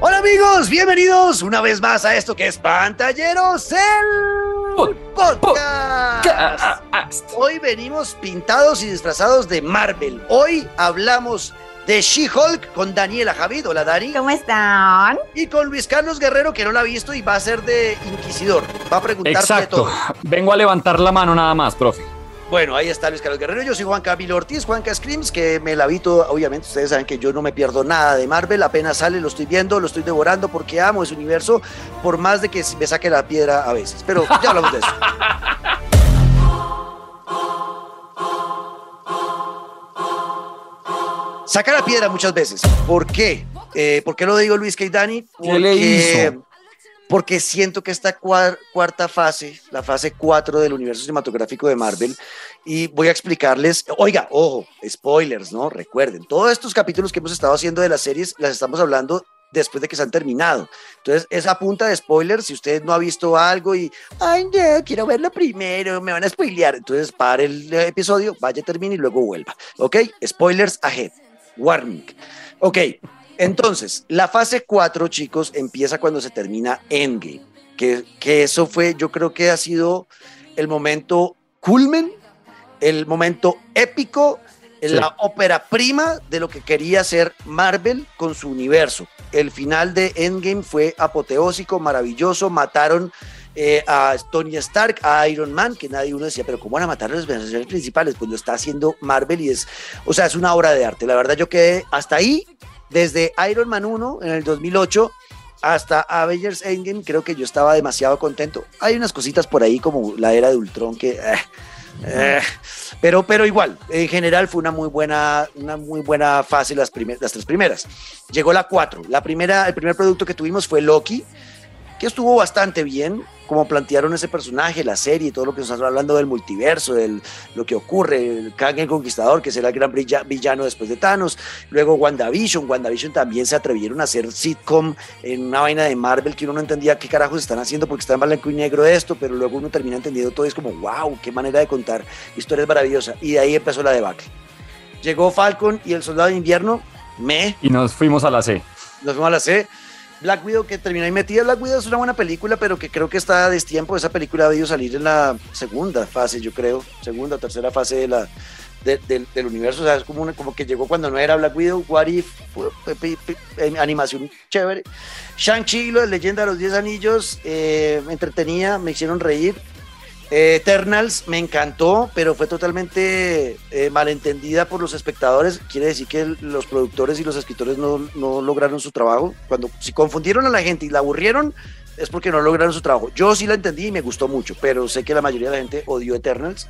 Hola amigos, bienvenidos una vez más a esto que es Pantalleros el podcast. Hoy venimos pintados y disfrazados de Marvel. Hoy hablamos de She-Hulk con Daniela Javid. Hola Dani. ¿Cómo están? Y con Luis Carlos Guerrero que no la ha visto y va a ser de inquisidor. Va a preguntar de todo. Vengo a levantar la mano nada más, profe. Bueno, ahí está Luis Carlos Guerrero. Yo soy Juan Camilo Ortiz, Juanca Screams, que me la vi todo. Obviamente, ustedes saben que yo no me pierdo nada de Marvel. Apenas sale, lo estoy viendo, lo estoy devorando porque amo ese universo, por más de que me saque la piedra a veces. Pero ya hablamos de eso. Saca la piedra muchas veces. ¿Por qué? Eh, ¿Por qué lo digo Luis Dani? Porque... ¿Qué le hizo? Porque siento que esta cuarta fase, la fase 4 del universo cinematográfico de Marvel, y voy a explicarles, oiga, ojo, spoilers, ¿no? Recuerden, todos estos capítulos que hemos estado haciendo de las series, las estamos hablando después de que se han terminado. Entonces, esa punta de spoilers, si usted no ha visto algo y, ay, no, quiero verlo primero, me van a spoilear, entonces pare el episodio, vaya, termine y luego vuelva. ¿Ok? Spoilers ahead. Warning. Ok, entonces, la fase 4, chicos, empieza cuando se termina Endgame. Que, que eso fue, yo creo que ha sido el momento culmen, el momento épico, la ópera prima de lo que quería hacer Marvel con su universo. El final de Endgame fue apoteósico, maravilloso, mataron eh, a Tony Stark, a Iron Man, que nadie uno decía, pero ¿cómo van a matar a los personajes principales? Pues lo está haciendo Marvel y es, o sea, es una obra de arte. La verdad yo quedé hasta ahí desde Iron Man 1 en el 2008 hasta Avengers Endgame, creo que yo estaba demasiado contento. Hay unas cositas por ahí como la era de Ultron que... Eh, eh, pero, pero igual, en general fue una muy buena, una muy buena fase las, las tres primeras. Llegó la cuatro. La primera, el primer producto que tuvimos fue Loki, que estuvo bastante bien, como plantearon ese personaje, la serie, todo lo que nos están hablando del multiverso, de lo que ocurre, el Kang el Conquistador, que será el gran villano después de Thanos, luego WandaVision, WandaVision también se atrevieron a hacer sitcom en una vaina de Marvel que uno no entendía qué carajos están haciendo porque está en blanco y negro esto, pero luego uno termina entendiendo todo y es como, wow, qué manera de contar historias maravillosas, y de ahí empezó la debacle. Llegó Falcon y el Soldado de Invierno, me... Y nos fuimos a la C. Nos fuimos a la C Black Widow que terminó ahí metida. Black Widow es una buena película, pero que creo que está a destiempo. Esa película ha debido salir en la segunda fase, yo creo. Segunda o tercera fase de la, del universo. O sea, es como, como que llegó cuando no era Black Widow. What If, animación chévere. Shang-Chi, la leyenda de los 10 anillos, eh, me entretenía, me hicieron reír. Eternals me encantó, pero fue totalmente eh, malentendida por los espectadores. Quiere decir que los productores y los escritores no, no, lograron su trabajo. Cuando si confundieron a la gente y la aburrieron, es porque no lograron su trabajo. Yo sí la entendí y me gustó mucho, pero sé que la mayoría de la gente odió Eternals.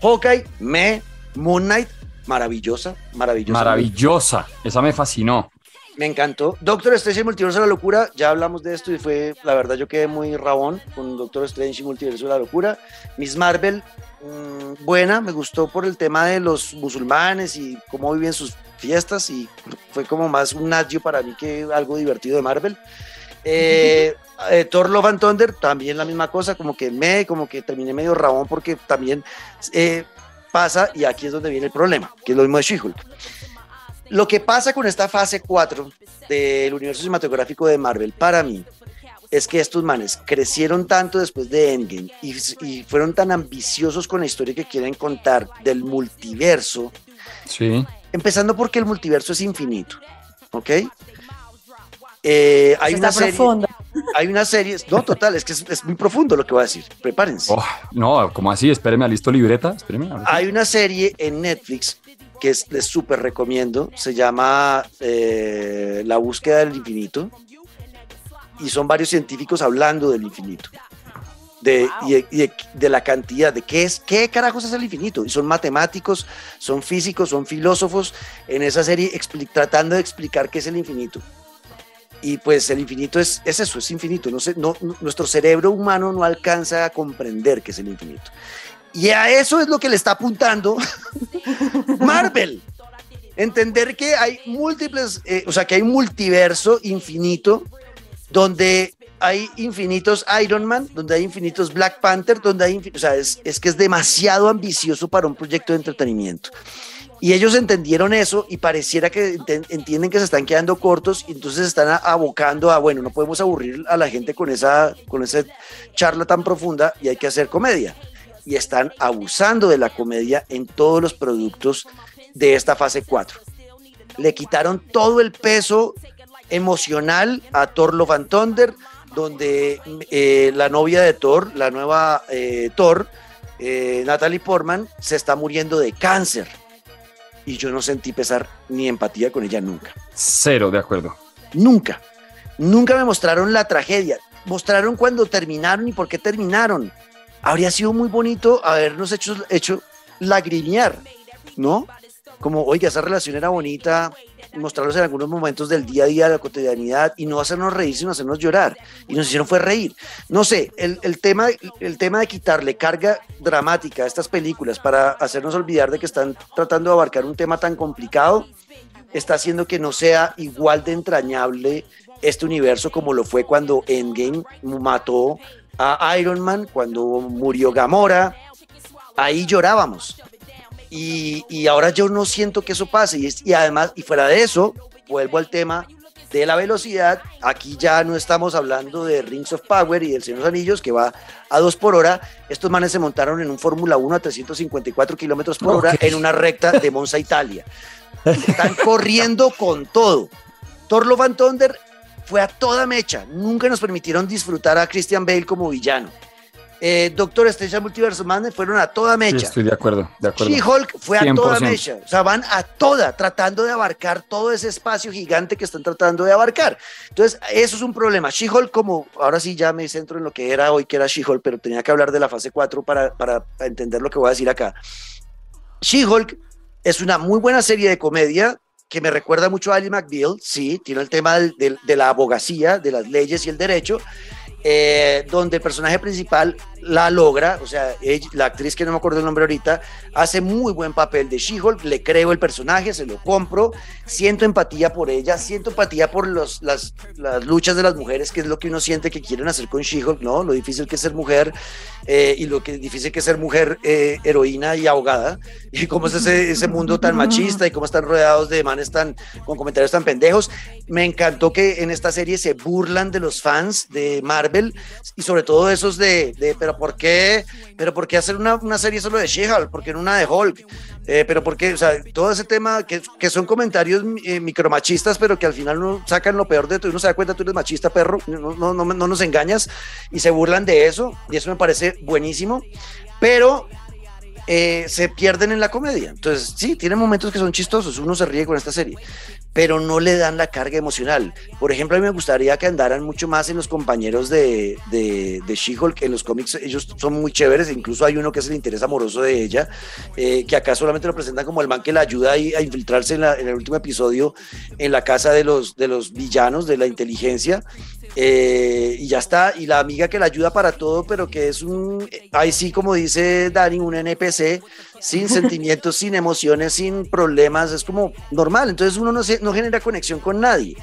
Hawkeye, me, Moon Knight, maravillosa, maravillosa. Maravillosa, esa me fascinó. Me encantó. Doctor Strange y Multiverso de la Locura, ya hablamos de esto y fue, la verdad, yo quedé muy rabón con Doctor Strange y Multiverso de la Locura. Miss Marvel, mm, buena, me gustó por el tema de los musulmanes y cómo viven sus fiestas y fue como más un nadio para mí que algo divertido de Marvel. Eh, eh, Thor Love and Thunder, también la misma cosa, como que me, como que terminé medio rabón porque también eh, pasa y aquí es donde viene el problema, que es lo mismo de She-Hulk. Lo que pasa con esta fase 4 del universo cinematográfico de Marvel, para mí, es que estos manes crecieron tanto después de Endgame y, fueron tan ambiciosos con la historia que quieren contar del multiverso. Sí. Empezando porque el multiverso es infinito, ¿ok? Eh, hay una serie, hay una serie, no, total, es que es, muy profundo lo que voy a decir, prepárense. Oh, no, como así? Espéreme a listo libreta, espéreme. Hay una serie en Netflix que les súper recomiendo. Se llama eh, La búsqueda del infinito. Y son varios científicos hablando del infinito. De, de, la cantidad, de qué es, qué carajos es el infinito. Y son matemáticos, son físicos, son filósofos en esa serie tratando de explicar qué es el infinito. Y pues el infinito es, es eso, es infinito. No, sé, nuestro cerebro humano no alcanza a comprender qué es el infinito. Y a eso es lo que le está apuntando Marvel. Entender que hay múltiples, eh, o sea, que hay un multiverso infinito donde hay infinitos Iron Man, donde hay infinitos Black Panther, donde hay, o sea, es, es que es demasiado ambicioso para un proyecto de entretenimiento. Y ellos entendieron eso y pareciera que entienden que se están quedando cortos y entonces están abocando a, bueno, no podemos aburrir a la gente con esa, con esa charla tan profunda y hay que hacer comedia. Y están abusando de la comedia en todos los productos de esta fase 4. Le quitaron todo el peso emocional a Thor Love and Thunder, donde eh, la novia de Thor, la nueva eh, Thor, eh, Natalie Portman, se está muriendo de cáncer y yo no sentí pesar ni empatía con ella nunca. Cero, de acuerdo. Nunca. Nunca me mostraron la tragedia. Mostraron cuando terminaron y por qué terminaron. Habría sido muy bonito habernos hecho, hecho lagrimear, ¿no? Como, oiga, esa relación era bonita, mostrarlos en algunos momentos del día a día, de la cotidianidad, y no hacernos reír, sino hacernos llorar. Y nos hicieron fue reír. No sé, el, el, tema, el tema de quitarle carga dramática a estas películas para hacernos olvidar de que están tratando de abarcar un tema tan complicado, está haciendo que no sea igual de entrañable este universo como lo fue cuando Endgame mató a Iron Man, cuando murió Gamora. Ahí llorábamos y, ahora yo no siento que eso pase. Y, y además, y fuera de eso, vuelvo al tema de la velocidad. Aquí ya no estamos hablando de Rings of Power y del Señor de los Anillos, que va a 2 por hora. Estos manes se montaron en un Fórmula 1 a 354 kilómetros por hora en una recta de Monza, Italia. Están corriendo con todo. Thor Love and Thunder fue a toda mecha. Nunca nos permitieron disfrutar a Christian Bale como villano eh, Doctor Strange Multiverso Madness fueron a toda mecha. estoy de acuerdo, de acuerdo. She-Hulk fue a toda mecha. O sea, van a toda, tratando de abarcar todo ese espacio gigante que están tratando de abarcar. Entonces, eso es un problema. She-Hulk, como ahora sí ya me centro en lo que era hoy, que era She-Hulk, pero tenía que hablar de la fase 4 para, para entender lo que voy a decir acá. She-Hulk es una muy buena serie de comedia que me recuerda mucho a Ali McBeal, sí, tiene el tema de, la abogacía, de las leyes y el derecho, eh, donde el personaje principal la logra, o sea, la actriz que no me acuerdo el nombre ahorita, hace muy buen papel de She-Hulk, le creo el personaje, se lo compro, siento empatía por ella, siento empatía por los, las, las luchas de las mujeres, que es lo que uno siente que quieren hacer con She-Hulk, ¿no? Lo difícil que es ser mujer eh, y lo que difícil que es ser mujer eh, heroína y ahogada, y cómo es ese, ese mundo tan machista y cómo están rodeados de manes tan, con comentarios tan pendejos. Me encantó que en esta serie se burlan de los fans de Marvel y sobre todo esos de, de ¿por qué? Pero ¿por qué hacer una, una serie solo de She-Hulk? ¿Por qué en una de Hulk? Eh, pero ¿por qué? O sea, todo ese tema que, que son comentarios eh, micromachistas, pero que al final no sacan lo peor de tú uno se da cuenta tú eres machista, perro, no, no, no, no nos engañas y se burlan de eso y eso me parece buenísimo, pero eh, se pierden en la comedia. Entonces, sí, tiene momentos que son chistosos, uno se ríe con esta serie, pero no le dan la carga emocional. Por ejemplo, a mí me gustaría que andaran mucho más en los compañeros de, de, She-Hulk, en los cómics ellos son muy chéveres, incluso hay uno que es el interés amoroso de ella, eh, que acá solamente lo presentan como el man que la ayuda a, a infiltrarse en, en, el último episodio en la casa de los, de los villanos de la inteligencia, eh, y ya está, y la amiga que la ayuda para todo, pero que es un, ahí sí, como dice Dani, un NPC sin sentimientos, sin emociones, sin problemas, es como normal, entonces uno no, se, no genera conexión con nadie.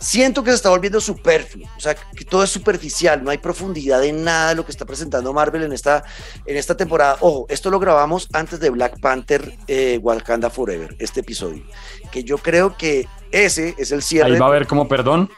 Siento que se está volviendo superfluo, o sea, que todo es superficial, no hay profundidad en nada de lo que está presentando Marvel en esta, en esta temporada. Ojo, esto lo grabamos antes de Black Panther eh, Wakanda Forever, este episodio, que yo creo que ese es el cierre. Ahí va a haber como perdón.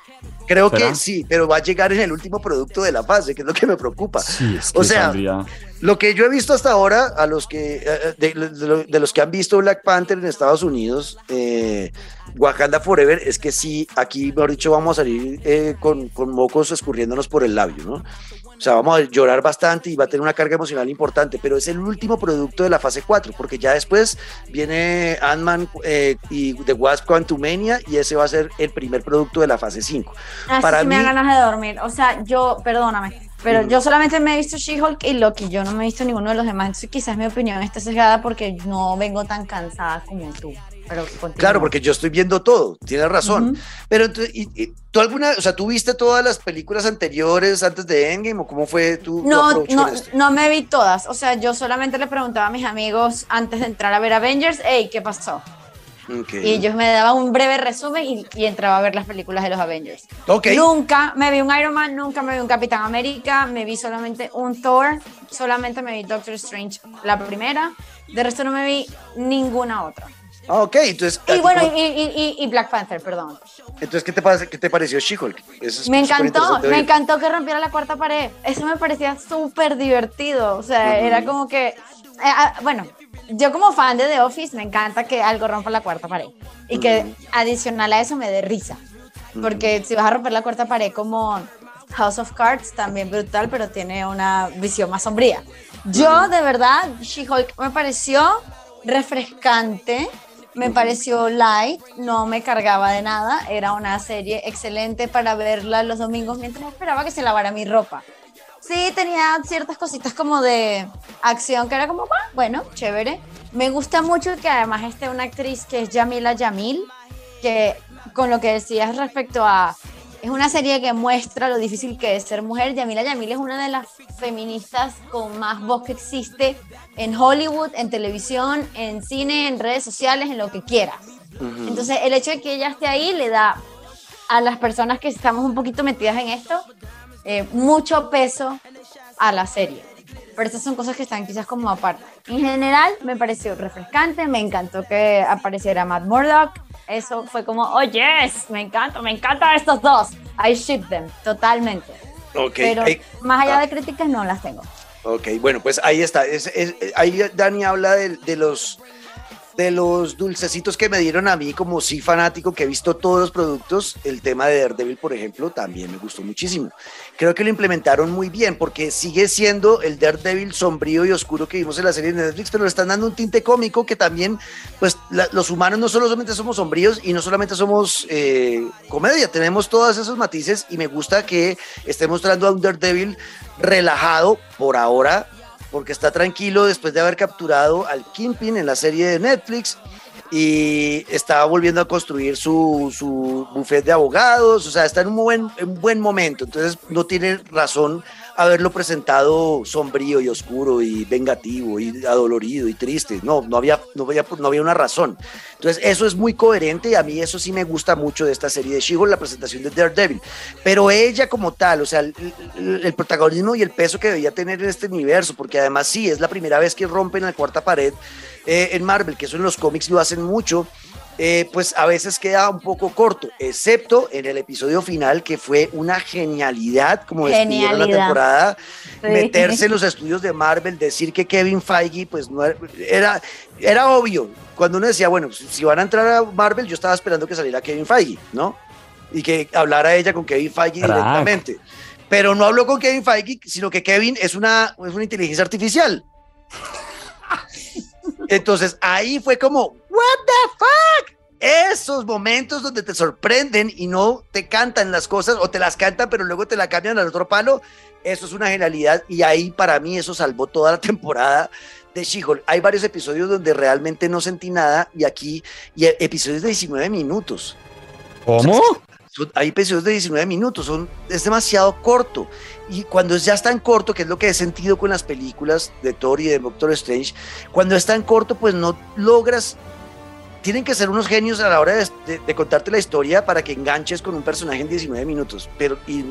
Creo ¿Será? que sí, pero va a llegar en el último producto de la fase, que es lo que me preocupa. Sí, es que o sea, saldría... lo que yo he visto hasta ahora, a los que eh, de, de, de, los que han visto Black Panther en Estados Unidos, eh, Wakanda Forever, es que sí, aquí, mejor dicho, vamos a salir eh, con, con, mocos escurriéndonos por el labio, ¿no? O sea, vamos a llorar bastante y va a tener una carga emocional importante, pero es el último producto de la fase 4, porque ya después viene Ant-Man eh, y The Wasp Quantumania y ese va a ser el primer producto de la fase 5. Así Para que mí... me da ganas de dormir. O sea, yo, perdóname, pero yo solamente me he visto She-Hulk y Loki, yo no me he visto ninguno de los demás, entonces quizás mi opinión está sesgada porque no vengo tan cansada como tú. Pero claro, porque yo estoy viendo todo, tienes razón. Uh -huh. Pero y, y, tú alguna, o sea, ¿tú viste todas las películas anteriores antes de Endgame o cómo fue tu, no, tu no, no me vi todas, o sea, yo solamente le preguntaba a mis amigos antes de entrar a ver Avengers, hey, ¿qué pasó? Y ellos me daban un breve resumen y, y, entraba a ver las películas de los Avengers. Okay. Nunca me vi un Iron Man, nunca me vi un Capitán América, me vi solamente un Thor, solamente me vi Doctor Strange la primera, de resto no me vi ninguna otra. Ah, ok, entonces. Y bueno, y, y, y, Black Panther, perdón. Entonces, ¿qué te, parece, qué te pareció She-Hulk? Me encantó, me encantó que rompiera la cuarta pared. Eso me parecía súper divertido. O sea, era como que. Eh, ah, bueno, yo como fan de The Office me encanta que algo rompa la cuarta pared. Y que adicional a eso me dé risa. Porque si vas a romper la cuarta pared como House of Cards, también brutal, pero tiene una visión más sombría. Yo, de verdad, She-Hulk me pareció refrescante me pareció light, no me cargaba de nada, era una serie excelente para verla los domingos mientras esperaba que se lavara mi ropa. Sí, tenía ciertas cositas como de acción que era como, bueno, chévere. Me gusta mucho que además esté una actriz que es Yamila Yamil, que con lo que decías respecto a es una serie que muestra lo difícil que es ser mujer. Yamila Yamil es una de las feministas con más voz que existe en Hollywood, en televisión, en cine, en redes sociales, en lo que quieras. Entonces, el hecho de que ella esté ahí le da a las personas que estamos un poquito metidas en esto eh, mucho peso a la serie. Pero estas son cosas que están quizás como aparte. En general, me pareció refrescante, me encantó que apareciera Matt Murdock, eso fue como, oh yes, me encanta, me encantan estos dos. I ship them, totalmente. Okay. Pero más allá de críticas no las tengo. Ok, bueno, pues ahí está. ahí Dani habla de, los de los dulcecitos que me dieron a mí como sí fanático que he visto todos los productos, el tema de Daredevil, por ejemplo, también me gustó muchísimo. Creo que lo implementaron muy bien porque sigue siendo el Daredevil sombrío y oscuro que vimos en la serie de Netflix, pero le están dando un tinte cómico que también, pues los humanos no solamente somos sombríos y no solamente somos eh, comedia, tenemos todos esos matices y me gusta que esté mostrando a un Daredevil relajado por ahora porque está tranquilo después de haber capturado al Kingpin en la serie de Netflix y está volviendo a construir su, su buffet de abogados, o sea, está en un buen, un buen momento, entonces no tiene razón haberlo presentado sombrío y oscuro y vengativo y adolorido y triste. No, no había, no había, no había una razón. Entonces, eso es muy coherente y a mí eso sí me gusta mucho de esta serie de she la presentación de Daredevil. Pero ella como tal, o sea, el, protagonismo y el peso que debía tener en este universo, porque además sí, es la primera vez que rompen la cuarta pared eh, en Marvel, que eso en los cómics lo hacen mucho. Eh, pues a veces queda un poco corto, excepto en el episodio final, que fue una genialidad, como despidieron la temporada, meterse en los estudios de Marvel, decir que Kevin Feige, pues no era, era obvio. Cuando uno decía, bueno, si van a entrar a Marvel, yo estaba esperando que saliera Kevin Feige, ¿no? Y que hablara ella con Kevin Feige directamente. Pero no habló con Kevin Feige, sino que Kevin es una, es una inteligencia artificial. Entonces ahí fue como, ¿What the fuck? Esos momentos donde te sorprenden y no te cantan las cosas o te las cantan pero luego te la cambian al otro palo, eso es una genialidad y ahí para mí eso salvó toda la temporada de She-Hulk. Hay varios episodios donde realmente no sentí nada y aquí y episodios de 19 minutos. ¿Cómo? Hay episodios de 19 minutos, es demasiado corto. Y cuando ya es tan corto, que es lo que he sentido con las películas de Thor y de Doctor Strange, cuando es tan corto, pues no logras tienen que ser unos genios a la hora de, contarte la historia para que enganches con un personaje en 19 minutos, pero y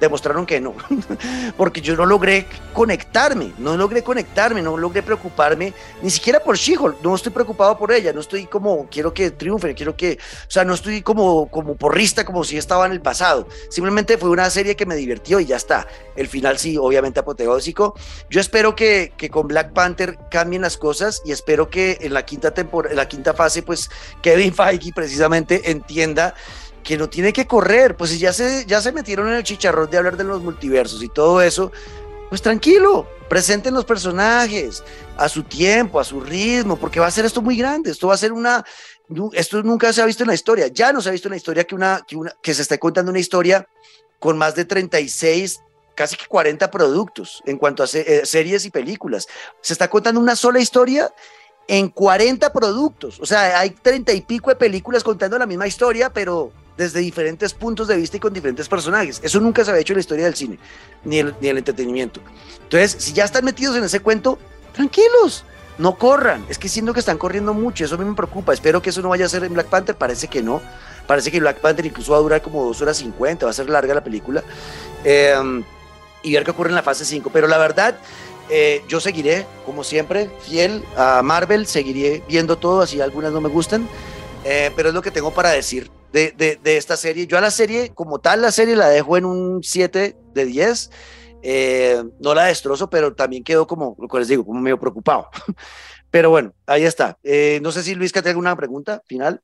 demostraron que no, porque yo no logré conectarme, no logré conectarme, no logré preocuparme, ni siquiera por she no estoy preocupado por ella, no estoy como, quiero que triunfe, quiero que, o sea, no estoy como, como porrista como si estaba en el pasado, simplemente fue una serie que me divirtió y ya está, el final sí, obviamente apoteósico, yo espero que, que con Black Panther cambien las cosas y espero que en la quinta temporada, en la quinta fase pues Kevin Feige precisamente entienda que no tiene que correr, pues ya se, ya se metieron en el chicharrón de hablar de los multiversos y todo eso, pues tranquilo, presenten los personajes a su tiempo, a su ritmo, porque va a ser esto muy grande, esto va a ser una, esto nunca se ha visto en la historia, ya no se ha visto en la historia que, una, que, una, que se esté contando una historia con más de 36 casi que 40 productos en cuanto a eh, series y películas. Se está contando una sola historia en 40 productos. O sea, hay 30 y pico de películas contando la misma historia, pero desde diferentes puntos de vista y con diferentes personajes. Eso nunca se había hecho en la historia del cine, ni el, ni el entretenimiento. Entonces, si ya están metidos en ese cuento, tranquilos, no corran. Es que siento que están corriendo mucho, eso a mí me preocupa. Espero que eso no vaya a ser en Black Panther, parece que no. Parece que Black Panther incluso va a durar como dos horas 50, va a ser larga la película. Em, y ver qué ocurre en la fase 5. Pero la verdad, eh, yo seguiré, como siempre, fiel a Marvel, seguiré viendo todo, así algunas no me gustan. Eh, pero es lo que tengo para decir de, de, esta serie. Yo a la serie, como tal, la serie la dejo en un 7 de 10. Eh, no la destrozo, pero también quedo como, lo que les digo, como medio preocupado. Pero bueno, ahí está. no sé si Luis, que te alguna pregunta final.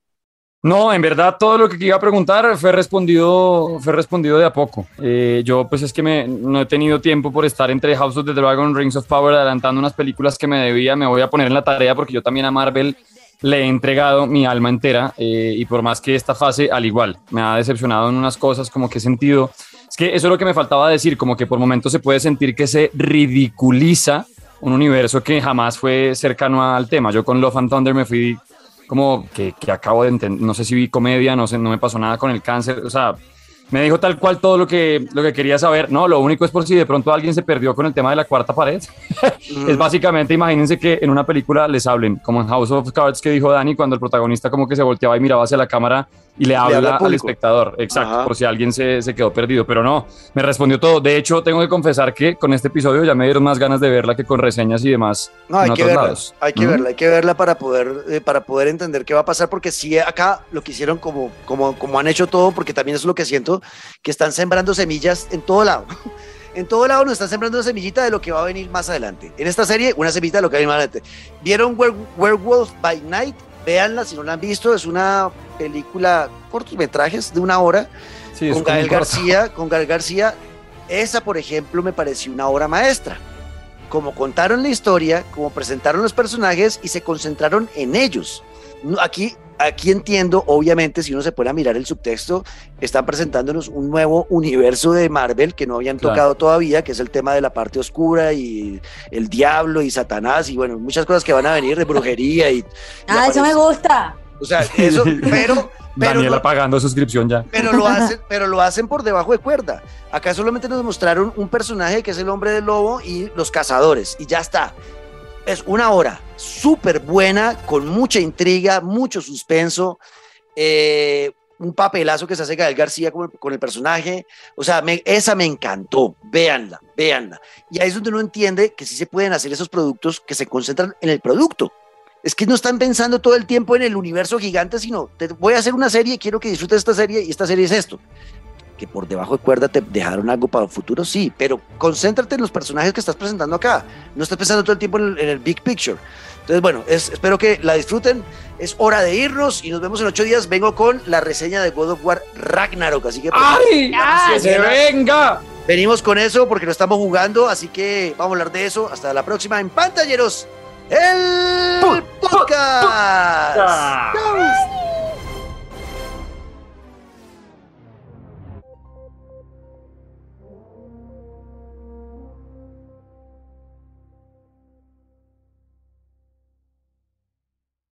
No, en verdad todo lo que iba a preguntar fue respondido, fue respondido de a poco. Eh, yo pues es que me, no he tenido tiempo por estar entre House of the Dragon, Rings of Power, adelantando unas películas que me debía, me voy a poner en la tarea porque yo también a Marvel le he entregado mi alma entera eh, y por más que esta fase al igual me ha decepcionado en unas cosas como que he sentido, es que eso es lo que me faltaba decir, como que por momentos se puede sentir que se ridiculiza un universo que jamás fue cercano al tema. Yo con Love and Thunder me fui como que, que acabo de entender, no sé si vi comedia, no sé, no me pasó nada con el cáncer, o sea, me dijo tal cual todo lo que, lo que quería saber. No, lo único es por si de pronto alguien se perdió con el tema de la cuarta pared. es básicamente, imagínense que en una película les hablen, como en House of Cards que dijo Dani, cuando el protagonista como que se volteaba y miraba hacia la cámara y le habla, al espectador. Exacto, por si alguien se, se, quedó perdido. Pero no, me respondió todo. De hecho, tengo que confesar que con este episodio ya me dieron más ganas de verla que con reseñas y demás. No, hay que verla. Hay que verla, hay que verla para poder, eh, para poder entender qué va a pasar, porque sí, acá lo que hicieron como, como, como han hecho todo, porque también es lo que siento, que están sembrando semillas en todo lado. en todo lado nos están sembrando una semillita de lo que va a venir más adelante. En esta serie, una semillita de lo que va a venir más adelante. ¿Vieron Werewolf by Night? Véanla si no la han visto. Es una película, cortometrajes de una hora, con Gael García. Con Gael García. Esa, por ejemplo, me pareció una obra maestra. Como contaron la historia, como presentaron los personajes y se concentraron en ellos. Aquí aquí entiendo, obviamente, si uno se pone a mirar el subtexto, están presentándonos un nuevo universo de Marvel que no habían tocado todavía, que es el tema de la parte oscura y el diablo y Satanás y bueno, muchas cosas que van a venir de brujería y... ah, eso me gusta. O sea, eso, pero... pero Daniela pagando suscripción ya. Pero lo, hacen, pero lo hacen por debajo de cuerda. Acá solamente nos mostraron un personaje que es el hombre del lobo y los cazadores, y ya está es una hora súper buena, con mucha intriga, mucho suspenso, eh, un papelazo que se hace Gael García con, el personaje, o sea, esa me encantó, véanla, véanla. Y ahí es donde uno entiende que sí se pueden hacer esos productos que se concentran en el producto. Es que no están pensando todo el tiempo en el universo gigante, sino voy a hacer una serie, quiero que disfrutes esta serie y esta serie es esto que por debajo de cuerda te dejaron algo para el futuro, sí, pero concéntrate en los personajes que estás presentando acá. No estás pensando todo el tiempo en el, big picture. Entonces, bueno, espero que la disfruten. Es hora de irnos y nos vemos en ocho días. Vengo con la reseña de God of War Ragnarok. Así que. Pues, ¡Ay! ¡Que se venga! Venimos con eso porque lo estamos jugando. Así que vamos a hablar de eso. Hasta la próxima en Pantalleros. El podcast.